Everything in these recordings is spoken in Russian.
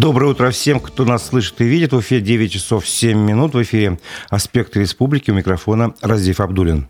Доброе утро всем, кто нас слышит и видит. В эфире 9 часов 7 минут. В эфире «Аспекты республики». У микрофона Разив Абдулин.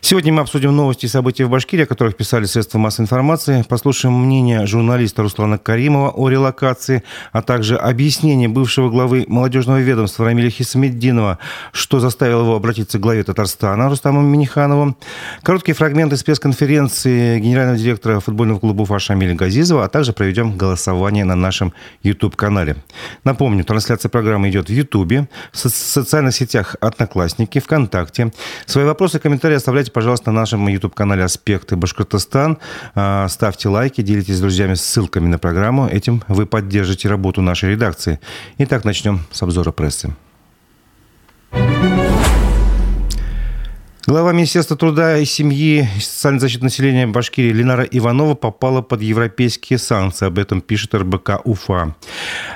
Сегодня мы обсудим новости и события в Башкирии, о которых писали средства массовой информации. Послушаем мнение журналиста Руслана Каримова о релокации, а также объяснение бывшего главы молодежного ведомства Рамиля Хисамеддинова, что заставило его обратиться к главе Татарстана Рустаму Миниханову. Короткие фрагменты с пресс-конференции генерального директора футбольного клуба Уфа Шамиля Газизова, а также проведем голосование на нашем YouTube-канале. Напомню, трансляция программы идет в YouTube, в социальных сетях Одноклассники, ВКонтакте. Свои вопросы и комментарии комментарии оставляйте, пожалуйста, на нашем YouTube-канале «Аспекты Башкортостан». А, ставьте лайки, делитесь с друзьями ссылками на программу. Этим вы поддержите работу нашей редакции. Итак, начнем с обзора прессы. Глава Министерства труда и семьи и социальной защиты населения Башкирии Ленара Иванова попала под европейские санкции. Об этом пишет РБК УФА.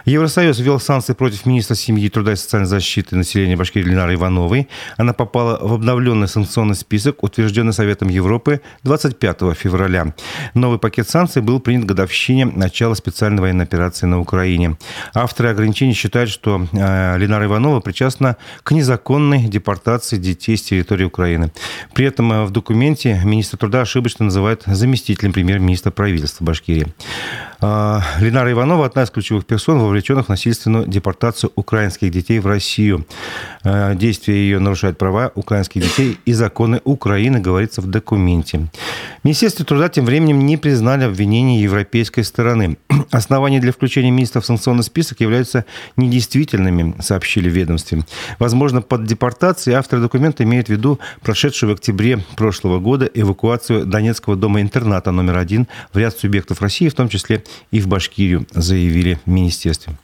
Евросоюз ввел санкции против министра семьи, труда и социальной защиты населения Башкирии Ленары Ивановой. Она попала в обновленный санкционный список, утвержденный Советом Европы 25 февраля. Новый пакет санкций был принят годовщине начала специальной военной операции на Украине. Авторы ограничений считают, что э, Ленара Иванова причастна к незаконной депортации детей с территории Украины. Украины. При этом э, в документе министр труда ошибочно называют заместителем премьер-министра правительства Башкирии. А, Ленара Иванова – одна из ключевых персон, вовлеченных в насильственную депортацию украинских детей в Россию. А, действия ее нарушают права украинских детей и законы Украины, говорится в документе. Министерство труда тем временем не признали обвинения европейской стороны. Основания для включения министра в санкционный список являются недействительными, сообщили в ведомстве. Возможно, под депортацией авторы документа имеют в виду прошедшую в октябре прошлого года эвакуацию Донецкого дома-интерната номер один в ряд субъектов России, в том числе и в Башкирию, заявили в министерстве.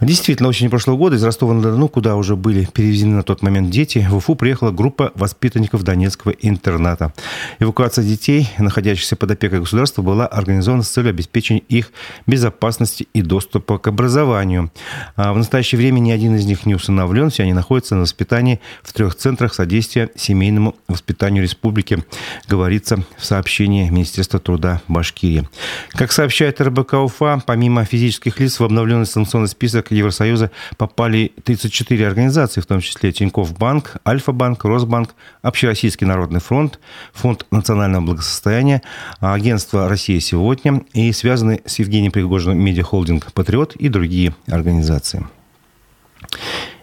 Действительно, очень прошлого года из Ростова-на-Дону, куда уже были перевезены на тот момент дети, в Уфу приехала группа воспитанников Донецкого интерната. Эвакуация детей, находящихся под опекой государства, была организована с целью обеспечения их безопасности и доступа к образованию. А в настоящее время ни один из них не усыновлен, все они находятся на воспитании в трех центрах содействия семейному воспитанию республики, говорится в сообщении Министерства труда Башкирии. Как сообщает РБК УФА, помимо физических лиц в обновленный санкционный список список Евросоюза попали 34 организации, в том числе Тинькофф Банк, Альфа-банк, Росбанк, Общероссийский народный фронт, Фонд национального благосостояния, Агентство «Россия сегодня» и связанные с Евгением Пригожиным медиахолдинг «Патриот» и другие организации.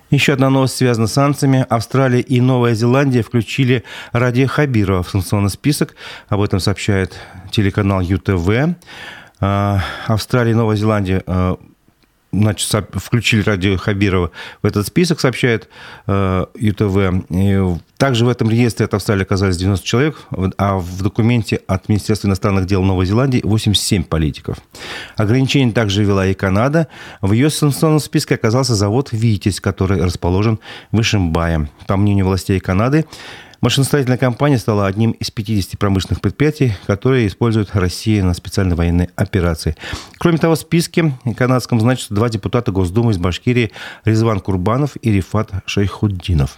Еще одна новость связана с санкциями. Австралия и Новая Зеландия включили Ради Хабирова в санкционный список. Об этом сообщает телеканал ЮТВ. А, Австралия и Новая Зеландия а, значит, включили радио Хабирова в этот список, сообщает э, ЮТВ. И также в этом реестре от Австралии оказались 90 человек, а в документе от Министерства иностранных дел Новой Зеландии 87 политиков. Ограничение также ввела и Канада. В ее санкционном списке оказался завод «Витязь», который расположен в Ишимбае. По мнению властей Канады, Машиностроительная компания стала одним из 50 промышленных предприятий, которые используют Россия на специальной военной операции. Кроме того, в списке канадском значатся два депутата Госдумы из Башкирии Резван Курбанов и Рифат Шейхуддинов.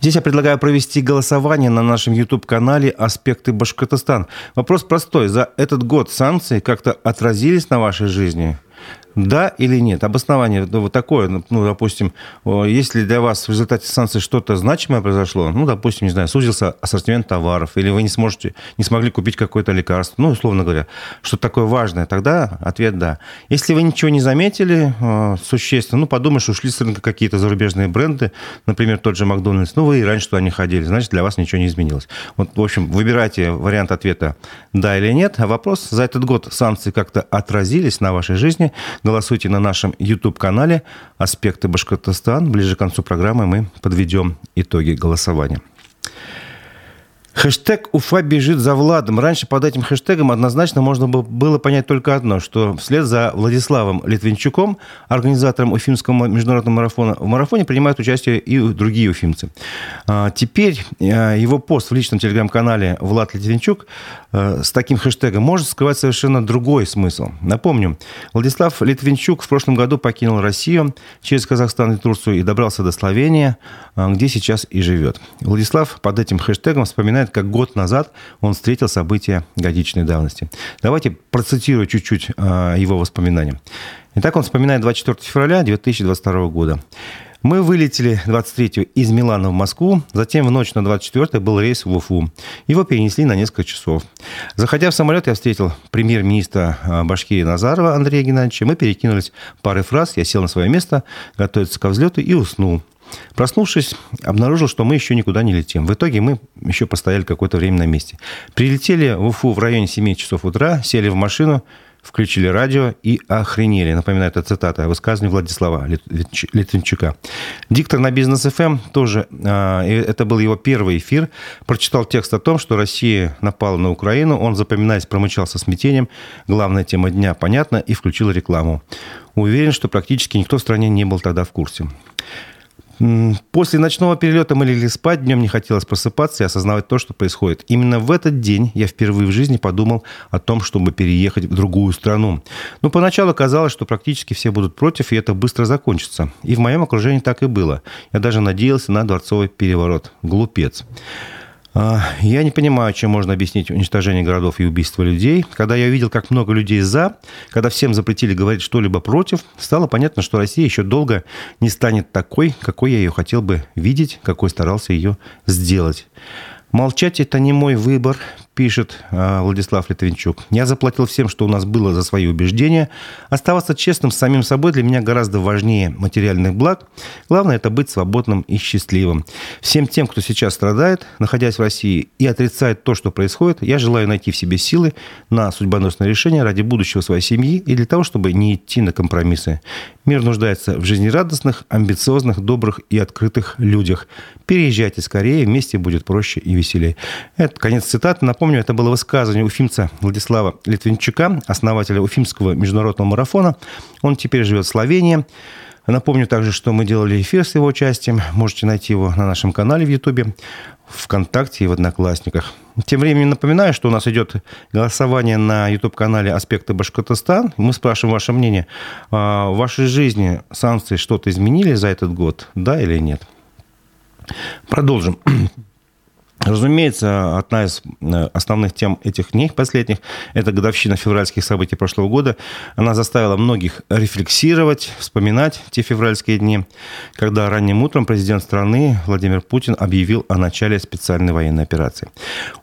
Здесь я предлагаю провести голосование на нашем YouTube-канале «Аспекты Башкортостан». Вопрос простой. За этот год санкции как-то отразились на вашей жизни? Да или нет? Обоснование ну, вот такое, ну, ну, допустим, если для вас в результате санкций что-то значимое произошло, ну, допустим, не знаю, сузился ассортимент товаров, или вы не сможете, не смогли купить какое-то лекарство, ну, условно говоря, что такое важное, тогда ответ «да». Если вы ничего не заметили э, существенно, ну, подумаешь, ушли с рынка какие-то зарубежные бренды, например, тот же Макдональдс, ну, вы и раньше туда не ходили, значит, для вас ничего не изменилось. Вот, в общем, выбирайте вариант ответа «да» или «нет», а вопрос, за этот год санкции как-то отразились на вашей жизни – Голосуйте на нашем YouTube-канале «Аспекты Башкортостан». Ближе к концу программы мы подведем итоги голосования. Хэштег «Уфа бежит за Владом». Раньше под этим хэштегом однозначно можно было понять только одно, что вслед за Владиславом Литвинчуком, организатором Уфимского международного марафона, в марафоне принимают участие и другие уфимцы. А, теперь а, его пост в личном телеграм-канале «Влад Литвинчук» а, с таким хэштегом может скрывать совершенно другой смысл. Напомню, Владислав Литвинчук в прошлом году покинул Россию через Казахстан и Турцию и добрался до Словении, где сейчас и живет. Владислав под этим хэштегом вспоминает вспоминает, как год назад он встретил события годичной давности. Давайте процитирую чуть-чуть а, его воспоминания. Итак, он вспоминает 24 февраля 2022 года. Мы вылетели 23 из Милана в Москву, затем в ночь на 24 был рейс в Уфу. Его перенесли на несколько часов. Заходя в самолет, я встретил премьер-министра а, Башкирии Назарова Андрея Геннадьевича. Мы перекинулись парой фраз, я сел на свое место, готовиться ко взлету и уснул. Проснувшись, обнаружил, что мы еще никуда не летим. В итоге мы еще постояли какое-то время на месте. Прилетели в Уфу в районе 7 часов утра, сели в машину, включили радио и охренели. Напоминаю, это цитата высказывания Владислава Литвинчука. Диктор на бизнес ФМ эм тоже, а, это был его первый эфир, прочитал текст о том, что Россия напала на Украину. Он, запоминаясь, промычал со смятением. Главная тема дня понятна и включил рекламу. Уверен, что практически никто в стране не был тогда в курсе. После ночного перелета мы легли спать, днем не хотелось просыпаться и осознавать то, что происходит. Именно в этот день я впервые в жизни подумал о том, чтобы переехать в другую страну. Но поначалу казалось, что практически все будут против, и это быстро закончится. И в моем окружении так и было. Я даже надеялся на дворцовый переворот. Глупец. А, я не понимаю, чем можно объяснить уничтожение городов и убийство людей. Когда я увидел, как много людей за, когда всем запретили говорить что-либо против, стало понятно, что Россия еще долго не станет такой, какой я ее хотел бы видеть, какой старался ее сделать. Молчать – это не мой выбор, пишет а, Владислав Литвинчук. Я заплатил всем, что у нас было за свои убеждения. Оставаться честным с самим собой для меня гораздо важнее материальных благ. Главное – это быть свободным и счастливым. Всем тем, кто сейчас страдает, находясь в России, и отрицает то, что происходит, я желаю найти в себе силы на судьбоносное решение ради будущего своей семьи и для того, чтобы не идти на компромиссы. Мир нуждается в жизнерадостных, амбициозных, добрых и открытых людях. Переезжайте скорее, вместе будет проще и веселее. Это конец цитаты. Напомню, это было высказывание уфимца Владислава Литвинчука, основателя Уфимского международного марафона. Он теперь живет в Словении. Напомню также, что мы делали эфир с его участием. Можете найти его на нашем канале в Ютубе, ВКонтакте и в Одноклассниках. Тем временем напоминаю, что у нас идет голосование на YouTube-канале «Аспекты Башкортостан». Мы спрашиваем ваше мнение. А, в вашей жизни санкции что-то изменили за этот год, да или нет? Продолжим. Разумеется, одна из э, основных тем этих дней последних – это годовщина февральских событий прошлого года. Она заставила многих рефлексировать, вспоминать те февральские дни, когда ранним утром президент страны Владимир Путин объявил о начале специальной военной операции.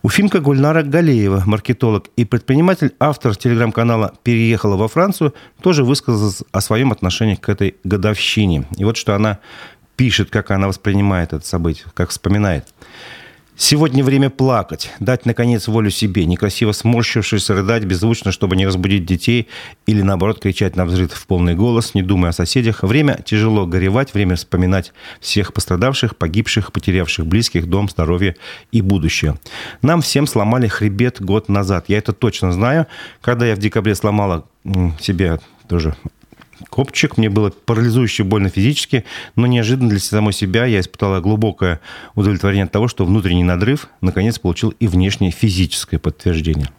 Уфимка Гульнара Галеева, маркетолог и предприниматель, автор телеграм-канала «Переехала во Францию», тоже высказалась о своем отношении к этой годовщине. И вот что она пишет, как она воспринимает это событие, как вспоминает – Сегодня время плакать, дать, наконец, волю себе, некрасиво сморщившись, рыдать беззвучно, чтобы не разбудить детей, или, наоборот, кричать на взрыв в полный голос, не думая о соседях. Время тяжело горевать, время вспоминать всех пострадавших, погибших, потерявших близких, дом, здоровье и будущее. Нам всем сломали хребет год назад. Я это точно знаю. Когда я в декабре сломала себе тоже копчик. Мне было парализующе больно физически, но неожиданно для самой себя я испытала глубокое удовлетворение от того, что внутренний надрыв наконец получил и внешнее физическое подтверждение.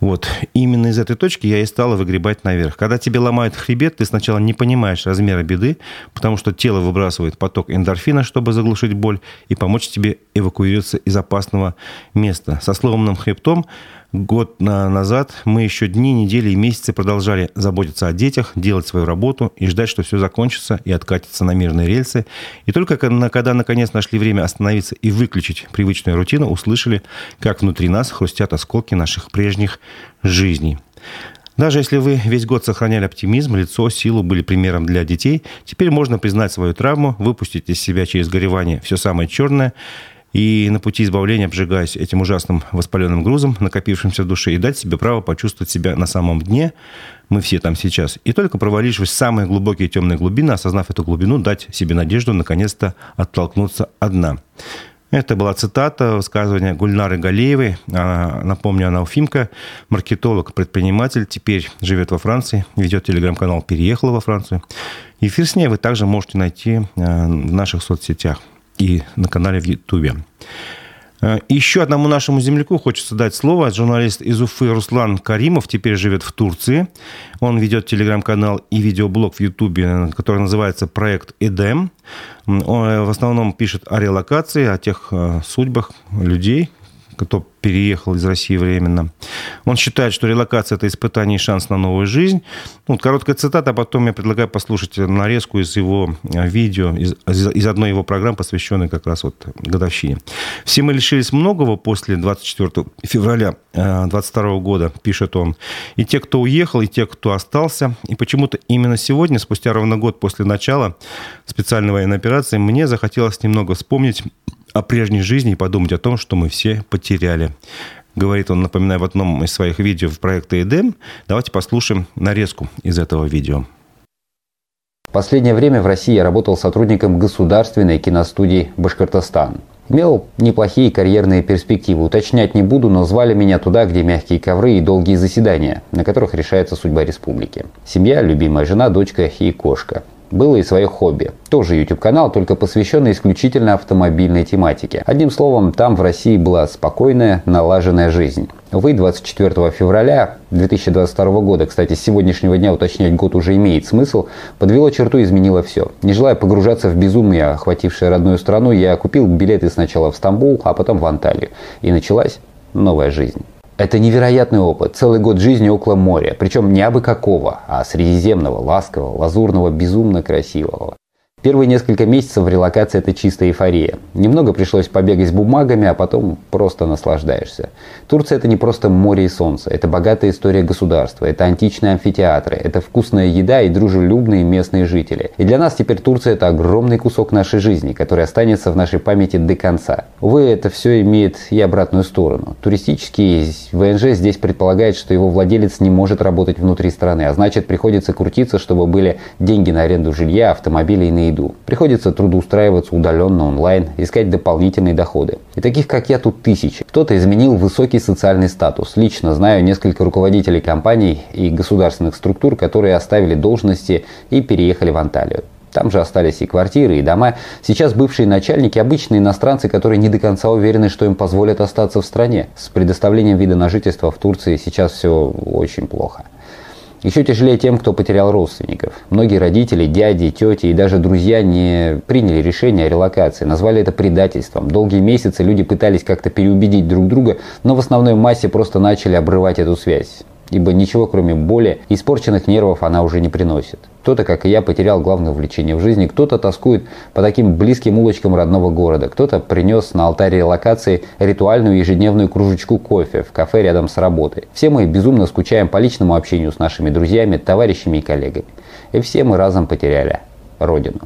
Вот. Именно из этой точки я и стала выгребать наверх. Когда тебе ломают хребет, ты сначала не понимаешь размера беды, потому что тело выбрасывает поток эндорфина, чтобы заглушить боль и помочь тебе эвакуироваться из опасного места. Со сломанным хребтом Год назад мы еще дни, недели и месяцы продолжали заботиться о детях, делать свою работу и ждать, что все закончится и откатится на мирные рельсы. И только когда наконец нашли время остановиться и выключить привычную рутину, услышали, как внутри нас хрустят осколки наших прежних жизней. Даже если вы весь год сохраняли оптимизм, лицо, силу, были примером для детей, теперь можно признать свою травму, выпустить из себя через горевание все самое черное и на пути избавления обжигаясь этим ужасным воспаленным грузом, накопившимся в душе, и дать себе право почувствовать себя на самом дне, мы все там сейчас, и только провалившись в самые глубокие темные глубины, осознав эту глубину, дать себе надежду наконец-то оттолкнуться одна. Это была цитата высказывания Гульнары Галеевой. Она, напомню, она уфимка, маркетолог, предприниматель, теперь живет во Франции, ведет телеграм-канал «Переехала во Францию». Эфир с ней вы также можете найти э, в наших соцсетях и на канале в Ютубе. Э, еще одному нашему земляку хочется дать слово. Журналист из Уфы Руслан Каримов теперь живет в Турции. Он ведет телеграм-канал и видеоблог в Ютубе, который называется «Проект Эдем». Он э, в основном пишет о релокации, о тех э, судьбах людей, кто переехал из России временно. Он считает, что релокация – это испытание и шанс на новую жизнь. Ну, вот короткая цитата, а потом я предлагаю послушать нарезку из его э, видео, из, из одной его программы, посвященной как раз вот годовщине. «Все мы лишились многого после 24 февраля 22 э, года», пишет он. «И те, кто уехал, и те, кто остался. И почему-то именно сегодня, спустя ровно год после начала специальной военной операции, мне захотелось немного вспомнить о прежней жизни и подумать о том, что мы все потеряли. Говорит он, напоминаю, в одном из своих видео в проекте «Эдем». Давайте послушаем нарезку из этого видео. В последнее время в России я работал сотрудником государственной киностудии «Башкортостан». Имел неплохие карьерные перспективы. Уточнять не буду, но звали меня туда, где мягкие ковры и долгие заседания, на которых решается судьба республики. Семья, любимая жена, дочка и кошка было и свое хобби. Тоже YouTube-канал, только посвященный исключительно автомобильной тематике. Одним словом, там в России была спокойная, налаженная жизнь. Увы, 24 февраля 2022 года, кстати, с сегодняшнего дня уточнять год уже имеет смысл, подвело черту и изменило все. Не желая погружаться в безумие, охватившее родную страну, я купил билеты сначала в Стамбул, а потом в Анталию. И началась новая жизнь. Это невероятный опыт. Целый год жизни около моря. Причем не абы какого, а средиземного, ласкового, лазурного, безумно красивого. Первые несколько месяцев релокации это чистая эйфория. Немного пришлось побегать с бумагами, а потом просто наслаждаешься. Турция это не просто море и солнце, это богатая история государства, это античные амфитеатры, это вкусная еда и дружелюбные местные жители. И для нас теперь Турция это огромный кусок нашей жизни, который останется в нашей памяти до конца. Увы, это все имеет и обратную сторону. Туристический ВНЖ здесь предполагает, что его владелец не может работать внутри страны, а значит приходится крутиться, чтобы были деньги на аренду жилья, автомобили и на еду. Приходится трудоустраиваться удаленно онлайн, искать дополнительные доходы. И таких, как я, тут тысячи. Кто-то изменил высокий социальный статус. Лично знаю несколько руководителей компаний и государственных структур, которые оставили должности и переехали в Анталию. Там же остались и квартиры, и дома. Сейчас бывшие начальники – обычные иностранцы, которые не до конца уверены, что им позволят остаться в стране. С предоставлением вида на жительство в Турции сейчас все очень плохо. Еще тяжелее тем, кто потерял родственников. Многие родители, дяди, тети и даже друзья не приняли решение о релокации, назвали это предательством. Долгие месяцы люди пытались как-то переубедить друг друга, но в основной массе просто начали обрывать эту связь ибо ничего кроме боли испорченных нервов она уже не приносит. Кто-то, как и я, потерял главное увлечение в жизни, кто-то тоскует по таким близким улочкам родного города, кто-то принес на алтаре релокации ритуальную ежедневную кружечку кофе в кафе рядом с работой. Все мы безумно скучаем по личному общению с нашими друзьями, товарищами и коллегами. И все мы разом потеряли Родину.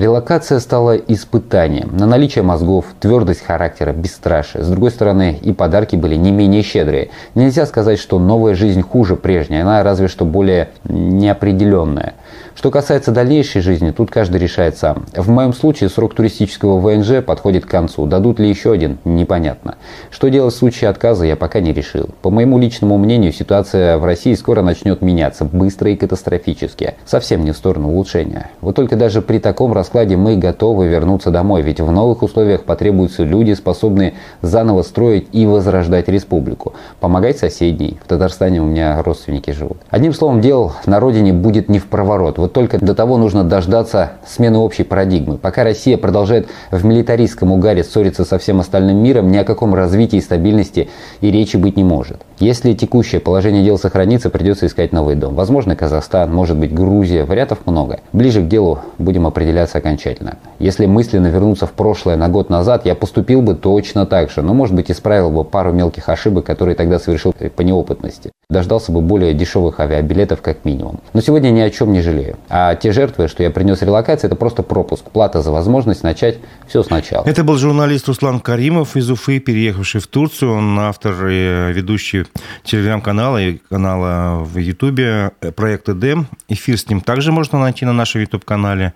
Релокация стала испытанием на наличие мозгов, твердость характера, бесстрашие. С другой стороны, и подарки были не менее щедрые. Нельзя сказать, что новая жизнь хуже прежней, она разве что более неопределенная. Что касается дальнейшей жизни, тут каждый решает сам. В моем случае срок туристического ВНЖ подходит к концу. Дадут ли еще один? Непонятно. Что делать в случае отказа, я пока не решил. По моему личному мнению, ситуация в России скоро начнет меняться, быстро и катастрофически. Совсем не в сторону улучшения. Вот только даже при таком раскладе мы готовы вернуться домой, ведь в новых условиях потребуются люди, способные заново строить и возрождать республику. Помогать соседней. В Татарстане у меня родственники живут. Одним словом, дел на родине будет не в проворот. Вот только до того нужно дождаться смены общей парадигмы. Пока Россия продолжает в милитаристском угаре ссориться со всем остальным миром, ни о каком развитии и стабильности и речи быть не может. Если текущее положение дел сохранится, придется искать новый дом. Возможно, Казахстан, может быть, Грузия. Вариантов много. Ближе к делу будем определяться окончательно. Если мысленно вернуться в прошлое на год назад, я поступил бы точно так же. Но, может быть, исправил бы пару мелких ошибок, которые тогда совершил по неопытности. Дождался бы более дешевых авиабилетов как минимум. Но сегодня ни о чем не жалею. А те жертвы, что я принес релокации, это просто пропуск. Плата за возможность начать все сначала. Это был журналист Руслан Каримов из Уфы, переехавший в Турцию. Он автор и ведущий телеграм-канала и канала в Ютубе проекта Дэм. Эфир с ним также можно найти на нашем Ютуб-канале.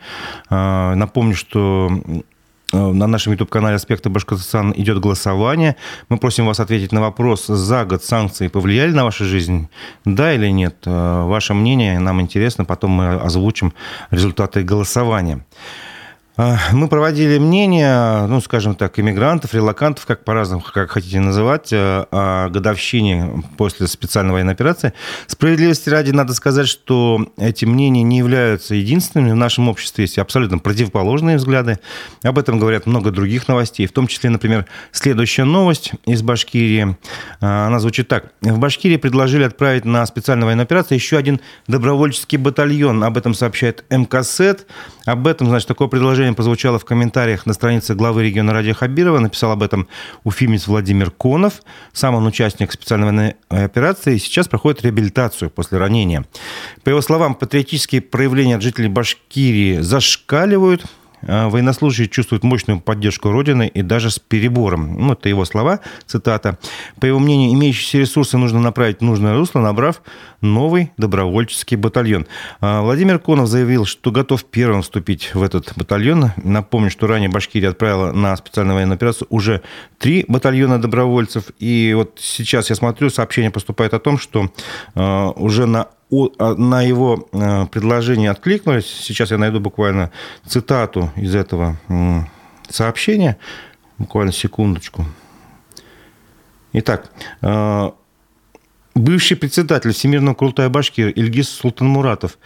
А, напомню, что э, на нашем YouTube-канале «Аспекты Башкортостана» идет голосование. Мы просим вас ответить на вопрос, за год санкции повлияли на вашу жизнь? Да или нет? Э, ваше мнение нам интересно, потом мы озвучим результаты голосования. А, мы проводили мнение, ну, скажем так, иммигрантов, релакантов, как по-разному, как хотите называть, э, о годовщине после специальной военной операции. Справедливости ради надо сказать, что эти мнения не являются единственными. В нашем обществе есть абсолютно противоположные взгляды. Об этом говорят много других новостей, в том числе, например, следующая новость из Башкирии. А, она звучит так. В Башкирии предложили отправить на специальную военную операцию еще один добровольческий батальон. Об этом сообщает МКСЭД. Об этом, значит, такое предложение прозвучало в комментариях на странице главы региона Радия Хабирова. Написал об этом уфимец Владимир Конов. Сам он участник специальной военной операции и сейчас проходит реабилитацию после ранения. По его словам, патриотические проявления от жителей Башкирии зашкаливают. А, военнослужащие чувствуют мощную поддержку Родины и даже с перебором. Ну, это его слова, цитата. По его мнению, имеющиеся ресурсы нужно направить в нужное русло, набрав новый добровольческий батальон. А, Владимир Конов заявил, что готов первым вступить в этот батальон. Напомню, что ранее Башкирия отправила на специальную военную операцию уже три батальона добровольцев. И вот сейчас я смотрю, сообщение поступает о том, что а, уже на на его а, предложение откликнулись. Сейчас я найду буквально цитату из этого сообщения. Буквально секундочку. Итак, а, бывший председатель Всемирного Курултая Башкир Ильгиз Султанмуратов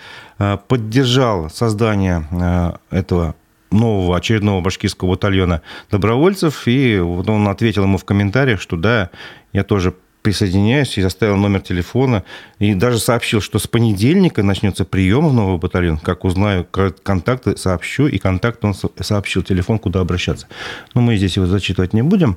поддержал создание этого нового очередного башкирского батальона добровольцев, и вот он ответил ему в комментариях, что да, я тоже присоединяюсь и оставил номер телефона. И даже сообщил, что с понедельника начнется прием в новый батальон. Как узнаю контакты, сообщу. И контакт он сообщил, телефон, куда обращаться. Но мы здесь его зачитывать не будем.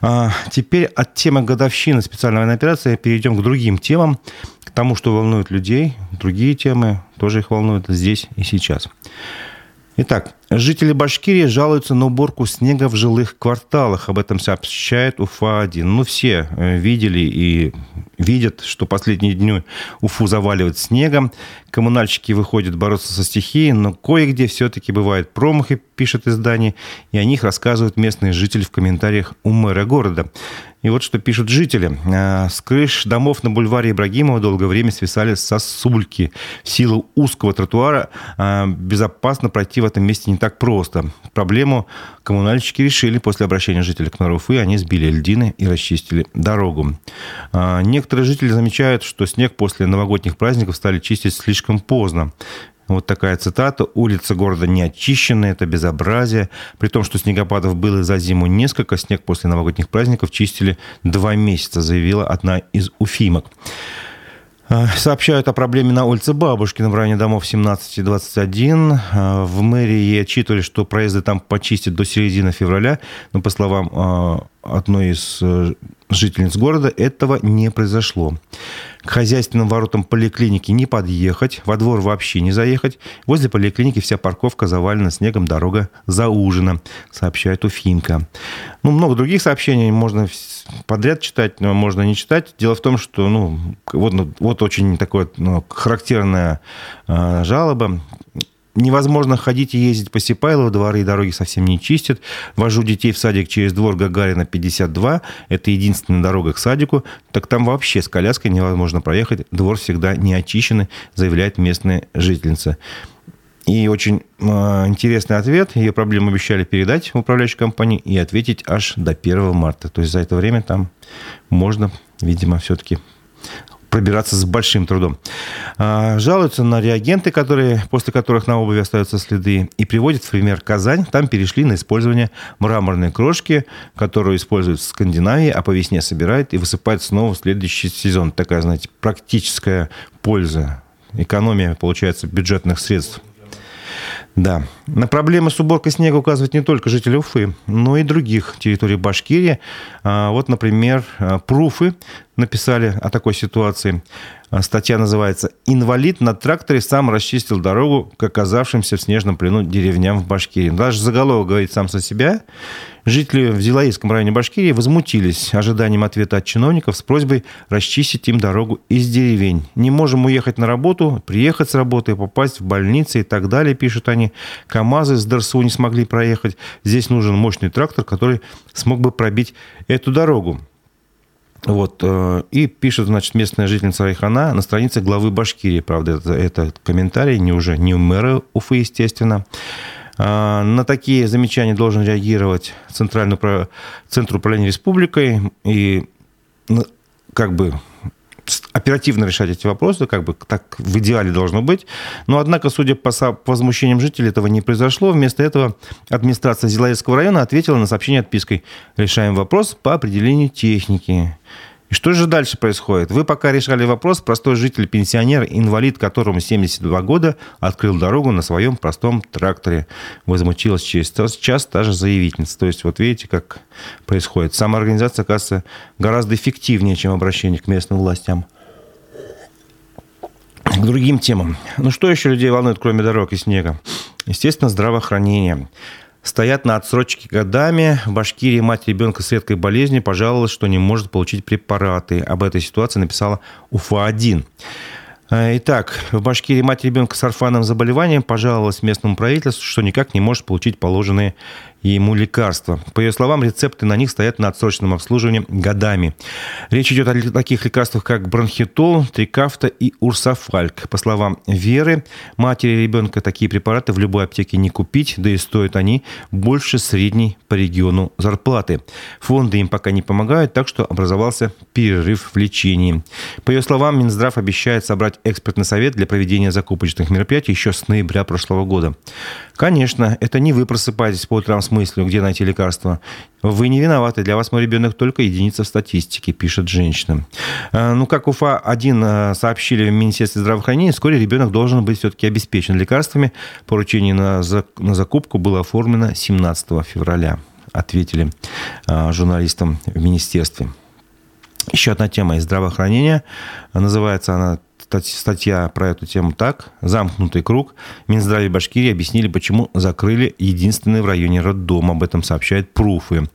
А теперь от темы годовщины специальной военной операции перейдем к другим темам. К тому, что волнует людей. Другие темы тоже их волнуют здесь и сейчас. Итак, жители Башкирии жалуются на уборку снега в жилых кварталах. Об этом сообщает УФА-1. Ну, все э, видели и видят, что последние дни Уфу заваливают снегом. Коммунальщики выходят бороться со стихией, но кое-где все-таки бывают промахи, пишет издание, и о них рассказывают местные жители в комментариях у мэра города. И вот что пишут жители. «А, с крыш домов на бульваре Ибрагимова долгое время свисали сосульки. В силу узкого тротуара а, безопасно пройти в этом месте не так просто. Проблему коммунальщики решили после обращения жителей к мэру Уфы. Они сбили льдины и расчистили дорогу. А, некоторые жители замечают, что снег после новогодних праздников стали чистить слишком поздно. Вот такая цитата. «Улицы города не очищены, это безобразие». При том, что снегопадов было за зиму несколько, снег после новогодних праздников чистили два месяца, заявила одна из уфимок. А, сообщают о проблеме на улице Бабушкина в районе домов 17 и 21. А, в мэрии отчитывали, что проезды там почистят до середины февраля. Но, по словам а, одной из э, жительниц города, этого не произошло. К хозяйственным воротам поликлиники не подъехать, во двор вообще не заехать. Возле поликлиники вся парковка завалена снегом, дорога заужена, сообщает Уфимка. Ну, много других сообщений можно подряд читать, но можно не читать. Дело в том, что ну, вот, ну, вот очень такая ну, характерная э, жалоба невозможно ходить и ездить по Сипайлову, дворы и дороги совсем не чистят. Вожу детей в садик через двор Гагарина 52, это единственная дорога к садику, так там вообще с коляской невозможно проехать, двор всегда не очищенный, заявляет местная жительница. И очень э, интересный ответ. Ее проблему обещали передать управляющей компании и ответить аж до 1 марта. То есть за это время там можно, видимо, все-таки пробираться с большим трудом. А, жалуются на реагенты, которые, после которых на обуви остаются следы, и приводят в пример Казань. Там перешли на использование мраморной крошки, которую используют в Скандинавии, а по весне собирают и высыпают снова в следующий сезон. Такая, знаете, практическая польза, экономия, получается, бюджетных средств. Да. На проблемы с уборкой снега указывают не только жители Уфы, но и других территорий Башкирии. А, вот, например, а, Пруфы написали о такой ситуации. А, статья называется «Инвалид на тракторе сам расчистил дорогу к оказавшимся в снежном плену деревням в Башкирии». Даже заголовок говорит сам со себя. Жители в Зилаистском районе Башкирии возмутились ожиданием ответа от чиновников с просьбой расчистить им дорогу из деревень. «Не можем уехать на работу, приехать с работы, попасть в больницы и так далее», пишут они. КАМАЗы с ДРСУ не смогли проехать. Здесь нужен мощный трактор, который смог бы пробить эту дорогу. Вот, э, и пишет, значит, местная жительница Райхана на странице главы Башкирии. Правда, это, это комментарий не уже не у мэра Уфы, естественно. А, на такие замечания должен реагировать Центральный, Центр управления республикой и ну, как бы оперативно решать эти вопросы, как бы так в идеале должно быть. Но, однако, судя по, возмущениям жителей, этого не произошло. Вместо этого администрация Зилаевского района ответила на сообщение отпиской «Решаем вопрос по определению техники». И что же дальше происходит? Вы пока решали вопрос, простой житель, пенсионер, инвалид, которому 72 года, открыл дорогу на своем простом тракторе. Возмутилась через час та же заявительница. То есть вот видите, как происходит. Самоорганизация, оказывается, гораздо эффективнее, чем обращение к местным властям. К другим темам. Ну что еще людей волнует, кроме дорог и снега? Естественно, здравоохранение стоят на отсрочке годами. В Башкирии мать ребенка с редкой болезнью пожаловалась, что не может получить препараты. Об этой ситуации написала УФА-1. Э, итак, в Башкирии мать ребенка с орфанным заболеванием пожаловалась местному правительству, что никак не может получить положенные ему лекарства. По ее словам, рецепты на них стоят на отсроченном обслуживании годами. Речь идет о таких лекарствах, как бронхитол, трикафта и урсофальк. По словам Веры, матери ребенка такие препараты в любой аптеке не купить, да и стоят они больше средней по региону зарплаты. Фонды им пока не помогают, так что образовался перерыв в лечении. По ее словам, Минздрав обещает собрать экспертный совет для проведения закупочных мероприятий еще с ноября прошлого года. Конечно, это не вы просыпаетесь по утрам с мыслью, где найти лекарства. Вы не виноваты, для вас мой ребенок только единица в статистике, пишет женщина. А, ну, как УФА-1 а, сообщили в Министерстве здравоохранения, вскоре ребенок должен быть все-таки обеспечен лекарствами. Поручение на, на закупку было оформлено 17 февраля, ответили а, журналистам в министерстве. Еще одна тема из здравоохранения. Называется она статья про эту тему так. Замкнутый круг. Минздраве Башкирии объяснили, почему закрыли единственный в районе роддом. Об этом сообщает Пруфы.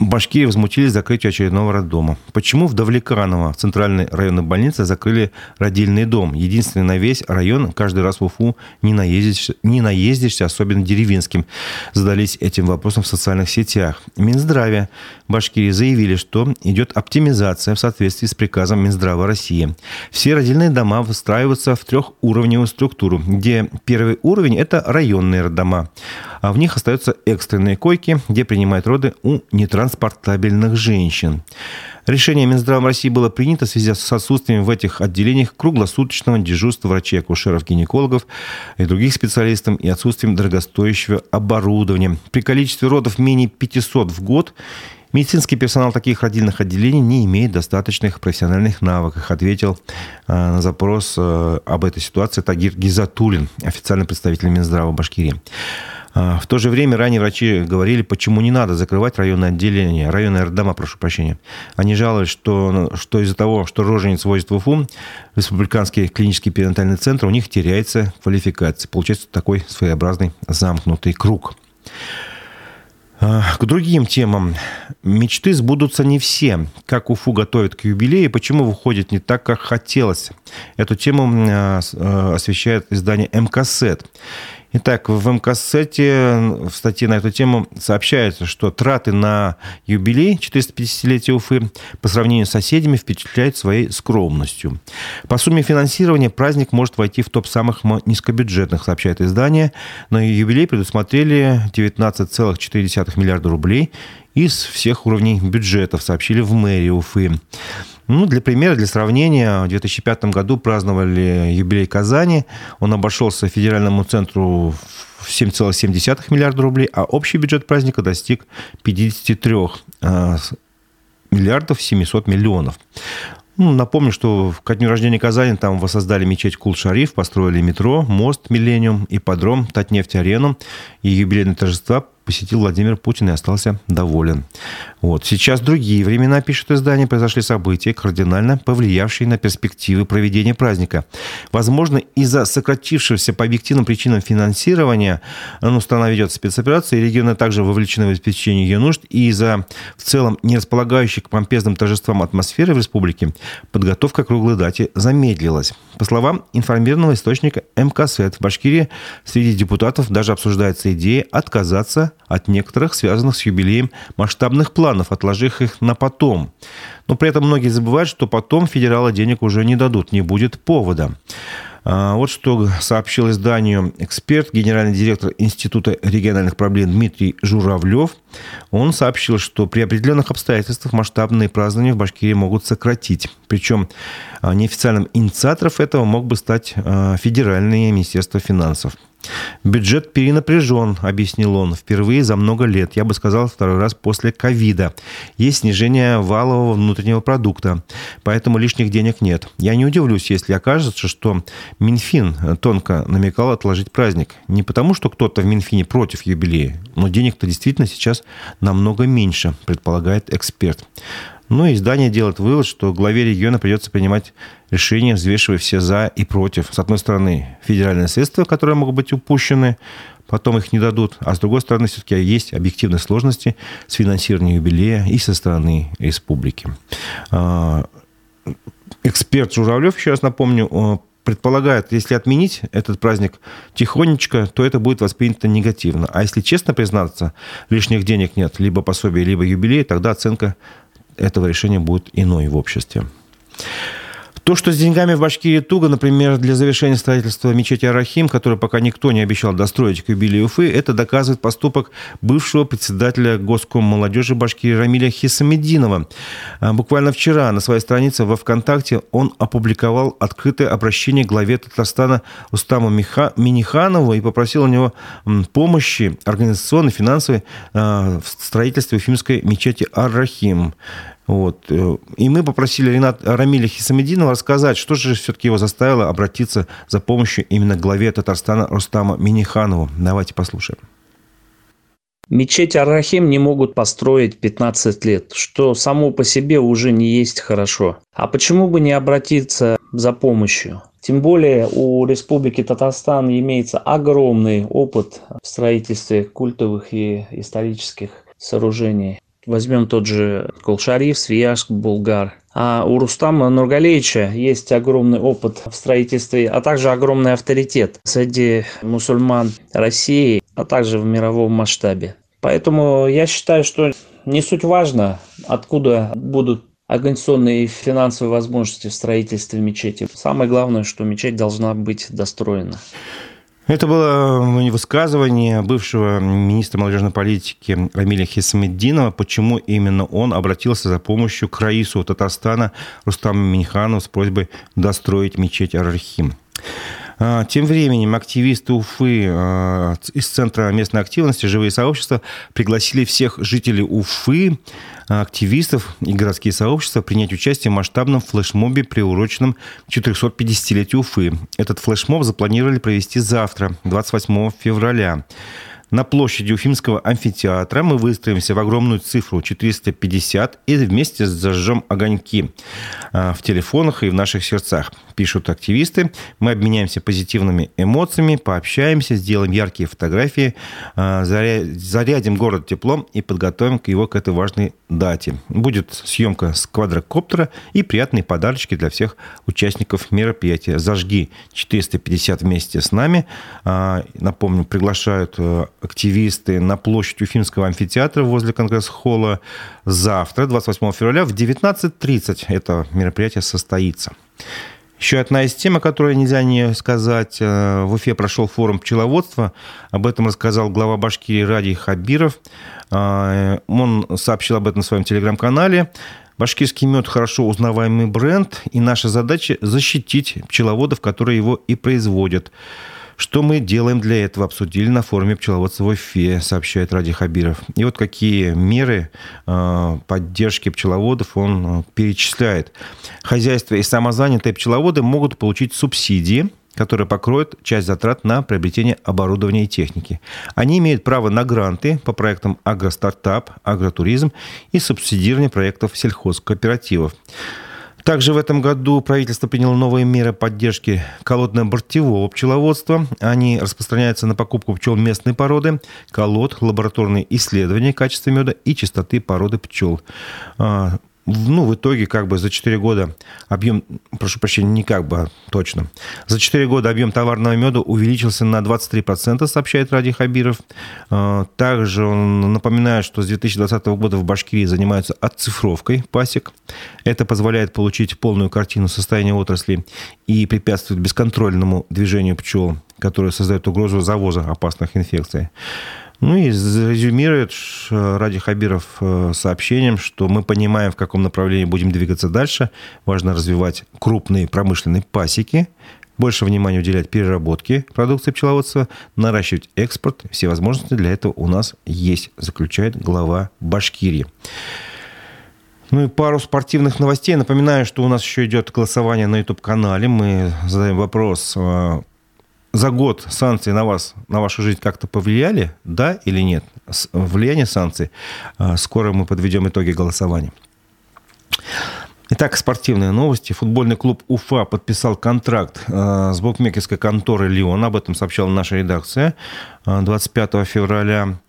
Башкирии возмутились закрытию очередного роддома. Почему в Давлеканово, центральной районной больнице, закрыли родильный дом? Единственный на весь район, каждый раз в Уфу не наездишься, не наездишься особенно деревенским. Задались этим вопросом в социальных сетях. Минздраве Башкирии заявили, что идет оптимизация в соответствии с приказом Минздрава России. Все родильные дома выстраиваются в трехуровневую структуру, где первый уровень – это районные роддома, а в них остаются экстренные койки, где принимают роды у нетранспортных транспортабельных женщин. Решение Минздрава России было принято в связи с отсутствием в этих отделениях круглосуточного дежурства врачей, акушеров, гинекологов и других специалистов и отсутствием дорогостоящего оборудования. При количестве родов менее 500 в год Медицинский персонал таких родильных отделений не имеет достаточных профессиональных навыков, ответил э, на запрос э, об этой ситуации Тагир Гизатулин, официальный представитель Минздрава Башкирии. А, в то же время ранее врачи говорили, почему не надо закрывать районное отделение, районное роддома, прошу прощения. Они жаловались, что, что из-за того, что рожениц возят в Уфу, республиканский клинический перинатальный центр, у них теряется квалификация. Получается такой своеобразный замкнутый круг. А, к другим темам. Мечты сбудутся не все. Как Уфу готовят к юбилею, почему выходит не так, как хотелось. Эту тему а, освещает издание МКСЭТ. Итак, в МКСете в статье на эту тему сообщается, что траты на юбилей 450-летия Уфы по сравнению с соседями впечатляют своей скромностью. По сумме финансирования праздник может войти в топ самых низкобюджетных, сообщает издание. На юбилей предусмотрели 19,4 миллиарда рублей из всех уровней бюджетов, сообщили в мэрии Уфы. Ну, для примера, для сравнения, в 2005 году праздновали юбилей Казани. Он обошелся федеральному центру в 7,7 миллиарда рублей, а общий бюджет праздника достиг 53 а, миллиардов 700 миллионов. Ну, напомню, что ко дню рождения Казани там воссоздали мечеть Кул-Шариф, построили метро, мост Миллениум, ипподром, Татнефть-арену и юбилейные торжества посетил Владимир Путин и остался доволен. Вот. Сейчас другие времена, пишет издание, произошли события, кардинально повлиявшие на перспективы проведения праздника. Возможно, из-за сократившегося по объективным причинам финансирования ну, страна ведет спецоперации, регионы также вовлечены в обеспечение ее нужд, и из-за в целом не располагающей к помпезным торжествам атмосферы в республике подготовка к круглой дате замедлилась. По словам информированного источника МКСЭД, в Башкирии среди депутатов даже обсуждается идея отказаться от некоторых связанных с юбилеем масштабных планов, отложив их на потом. Но при этом многие забывают, что потом федералы денег уже не дадут, не будет повода. А, вот что сообщил изданию эксперт, генеральный директор Института региональных проблем Дмитрий Журавлев. Он сообщил, что при определенных обстоятельствах масштабные празднования в Башкирии могут сократить. Причем а, неофициальным инициатором этого мог бы стать а, Федеральное министерство финансов. Бюджет перенапряжен, объяснил он, впервые за много лет. Я бы сказал, второй раз после ковида. Есть снижение валового внутреннего продукта, поэтому лишних денег нет. Я не удивлюсь, если окажется, что Минфин тонко намекал отложить праздник. Не потому, что кто-то в Минфине против юбилея, но денег-то действительно сейчас намного меньше, предполагает эксперт. Ну и издание делает вывод, что главе региона придется принимать решения, взвешивая все за и против. С одной стороны, федеральные средства, которые могут быть упущены, потом их не дадут. А с другой стороны, все-таки есть объективные сложности с финансированием юбилея и со стороны республики. А, эксперт Журавлев, еще раз напомню, предполагает, если отменить этот праздник тихонечко, то это будет воспринято негативно. А если честно признаться, лишних денег нет, либо пособия, либо юбилей, тогда оценка этого решения будет иной в обществе. То, что с деньгами в Башкирии туго, например, для завершения строительства мечети Арахим, который пока никто не обещал достроить к юбилею Уфы, это доказывает поступок бывшего председателя Госком молодежи Башкирии Рамиля Хисамединова. А, буквально вчера на своей странице во ВКонтакте он опубликовал открытое обращение главе Татарстана Устаму Миха... Миниханову и попросил у него помощи организационной, финансовой а, в строительстве уфимской мечети Ар-Рахим. Вот. И мы попросили Ренат Рамиля Хисамединова рассказать, что же все-таки его заставило обратиться за помощью именно главе Татарстана Рустама Миниханову. Давайте послушаем. Мечеть Арахим не могут построить 15 лет, что само по себе уже не есть хорошо. А почему бы не обратиться за помощью? Тем более у Республики Татарстан имеется огромный опыт в строительстве культовых и исторических сооружений. Возьмем тот же Колшариф, Свияжск, Булгар. А у Рустама Нургалевича есть огромный опыт в строительстве, а также огромный авторитет среди мусульман России, а также в мировом масштабе. Поэтому я считаю, что не суть важно, откуда будут организационные и финансовые возможности в строительстве мечети. Самое главное, что мечеть должна быть достроена. Это было высказывание бывшего министра молодежной политики Рамиля Хисамеддинова, почему именно он обратился за помощью к Раису Татарстана Рустаму Минихану с просьбой достроить мечеть Ар-Рахим. А, тем временем активисты Уфы а, из Центра местной активности «Живые сообщества» пригласили всех жителей Уфы, а, активистов и городские сообщества принять участие в масштабном флешмобе, приуроченном к 450-летию Уфы. Этот флешмоб запланировали провести завтра, 28 февраля. На площади Уфимского амфитеатра мы выстроимся в огромную цифру 450 и вместе зажжем огоньки в телефонах и в наших сердцах пишут активисты. Мы обменяемся позитивными эмоциями, пообщаемся, сделаем яркие фотографии, а, зарядим город теплом и подготовим к его к этой важной дате. Будет съемка с квадрокоптера и приятные подарочки для всех участников мероприятия. Зажги 450 вместе с нами. А, напомню, приглашают э, активисты на площадь Уфимского амфитеатра возле конгресс-холла завтра, 28 февраля в 19.30 это мероприятие состоится. Еще одна из тем, о которой нельзя не сказать. Э, в Уфе прошел форум пчеловодства. Об этом рассказал глава Башкирии Ради Хабиров. Э, он сообщил об этом в своем телеграм-канале. Башкирский мед хорошо узнаваемый бренд, и наша задача защитить пчеловодов, которые его и производят. Что мы делаем для этого, обсудили на форуме пчеловодства в Уфе, сообщает Ради Хабиров. И вот какие меры э, поддержки пчеловодов он э, перечисляет. Хозяйства и самозанятые пчеловоды могут получить субсидии, которые покроют часть затрат на приобретение оборудования и техники. Они имеют право на гранты по проектам агростартап, агротуризм и субсидирование проектов сельхозкооперативов. Также в этом году правительство приняло новые меры поддержки колодно-бортевого пчеловодства. Они распространяются на покупку пчел местной породы, колод, лабораторные исследования качества меда и чистоты породы пчел. Ну, в итоге, как бы за 4 года объем, прошу прощения, не как бы, а точно, за 4 года объем товарного меда увеличился на 23%, сообщает Ради Хабиров. А, также он напоминает, что с 2020 года в Башкирии занимаются отцифровкой пасек. Это позволяет получить полную картину состояния отрасли и препятствует бесконтрольному движению пчел, которые создают угрозу завоза опасных инфекций. Ну и резюмирует Ради Хабиров э, сообщением, что мы понимаем, в каком направлении будем двигаться дальше. Важно развивать крупные промышленные пасеки, больше внимания уделять переработке продукции пчеловодства, наращивать экспорт. Все возможности для этого у нас есть, заключает глава Башкирии. Ну и пару спортивных новостей. Напоминаю, что у нас еще идет голосование на YouTube-канале. Мы задаем вопрос, э, за год санкции на вас, на вашу жизнь как-то повлияли, да или нет? Влияние санкций. А, скоро мы подведем итоги голосования. Итак, спортивные новости. Футбольный клуб Уфа подписал контракт а, с букмекерской конторой «Лион». Об этом сообщала наша редакция 25 а, февраля.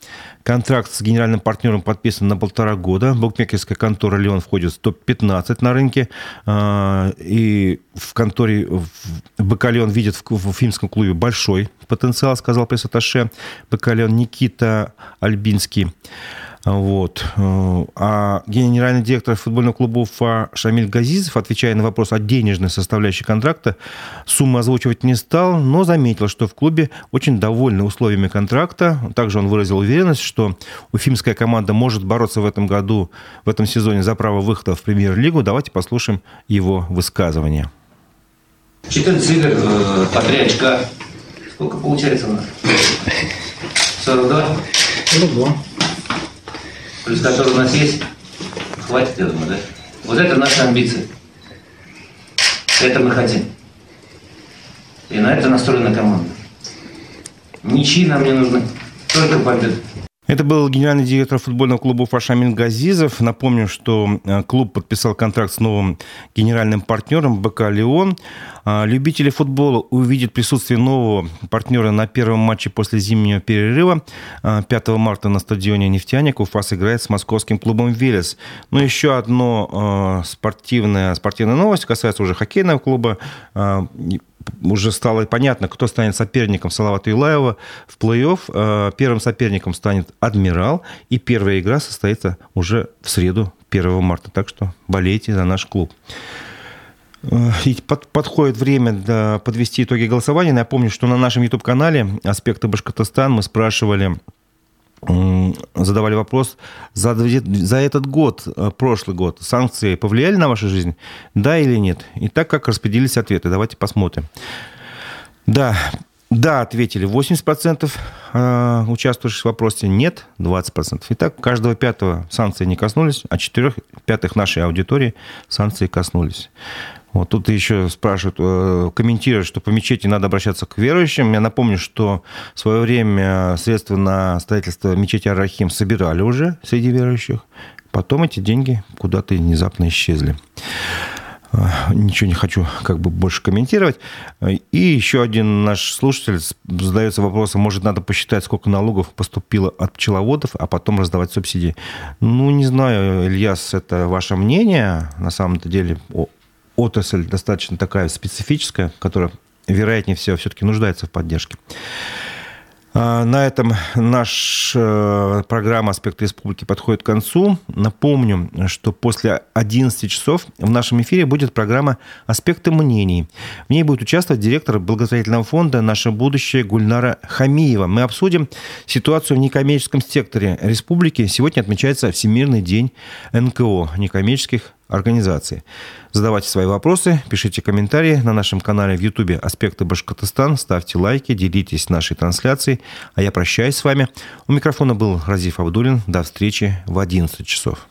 Контракт с генеральным партнером подписан на полтора года. Букмекерская контора «Леон» входит в топ-15 на рынке. А, и в конторе БК «Леон» видит в уфимском клубе большой потенциал, сказал пресс-атташе БК «Леон» Никита Альбинский. Вот. А генеральный директор футбольного клуба Уфа Шамиль Газизов, отвечая на вопрос о денежной составляющей контракта, сумму озвучивать не стал, но заметил, что в клубе очень довольны условиями контракта. Также он выразил уверенность, что уфимская команда может бороться в этом году, в этом сезоне за право выхода в премьер-лигу. Давайте послушаем его высказывание. 14 игр э, по 3 очка. Сколько получается у нас? 42? 42 плюс который у нас есть, хватит, я думаю, да? Вот это наша амбиция. Это мы хотим. И на это настроена команда. Ничьи нам не нужны, только победы. Это был генеральный директор футбольного клуба Фашамин Газизов. Напомню, что э, клуб подписал контракт с новым генеральным партнером БК «Леон». А, любители футбола увидят присутствие нового партнера на первом матче после зимнего перерыва. 5 а, марта на стадионе «Нефтяник» Уфа сыграет с московским клубом «Велес». Ну, еще одно спортивная, спортивная новость касается уже хоккейного клуба а, уже стало понятно, кто станет соперником Салавата Юлаева в плей-офф. Э, первым соперником станет «Адмирал», и первая игра состоится уже в среду, 1 марта. Так что болейте за наш клуб. Э, и под, подходит время да, подвести итоги голосования. Напомню, что на нашем YouTube-канале «Аспекты Башкортостан» мы спрашивали задавали вопрос, за, за этот год, э, прошлый год, санкции повлияли на вашу жизнь? Да или нет? И так как распределились ответы? Давайте посмотрим. Да, да, ответили 80% э, участвующих в вопросе, нет 20%. Итак, каждого пятого санкции не коснулись, а четырех пятых нашей аудитории санкции коснулись. Вот тут еще спрашивают, э, комментируют, что по мечети надо обращаться к верующим. Я напомню, что в свое время средства на строительство мечети Ар-Рахим собирали уже среди верующих. Потом эти деньги куда-то внезапно исчезли. Э, ничего не хочу как бы больше комментировать. И еще один наш слушатель задается вопросом, может, надо посчитать, сколько налогов поступило от пчеловодов, а потом раздавать субсидии. Ну, не знаю, Ильяс, это ваше мнение. На самом-то деле отрасль достаточно такая специфическая, которая, вероятнее всего, все-таки нуждается в поддержке. А, на этом наша э, программа «Аспекты республики» подходит к концу. Напомню, что после 11 часов в нашем эфире будет программа «Аспекты мнений». В ней будет участвовать директор благотворительного фонда «Наше будущее» Гульнара Хамиева. Мы обсудим ситуацию в некоммерческом секторе республики. Сегодня отмечается Всемирный день НКО, некоммерческих организации. Задавайте свои вопросы, пишите комментарии на нашем канале в Ютубе «Аспекты Башкортостан», ставьте лайки, делитесь нашей трансляцией. А я прощаюсь с вами. У микрофона был Разиф Абдулин. До встречи в 11 часов.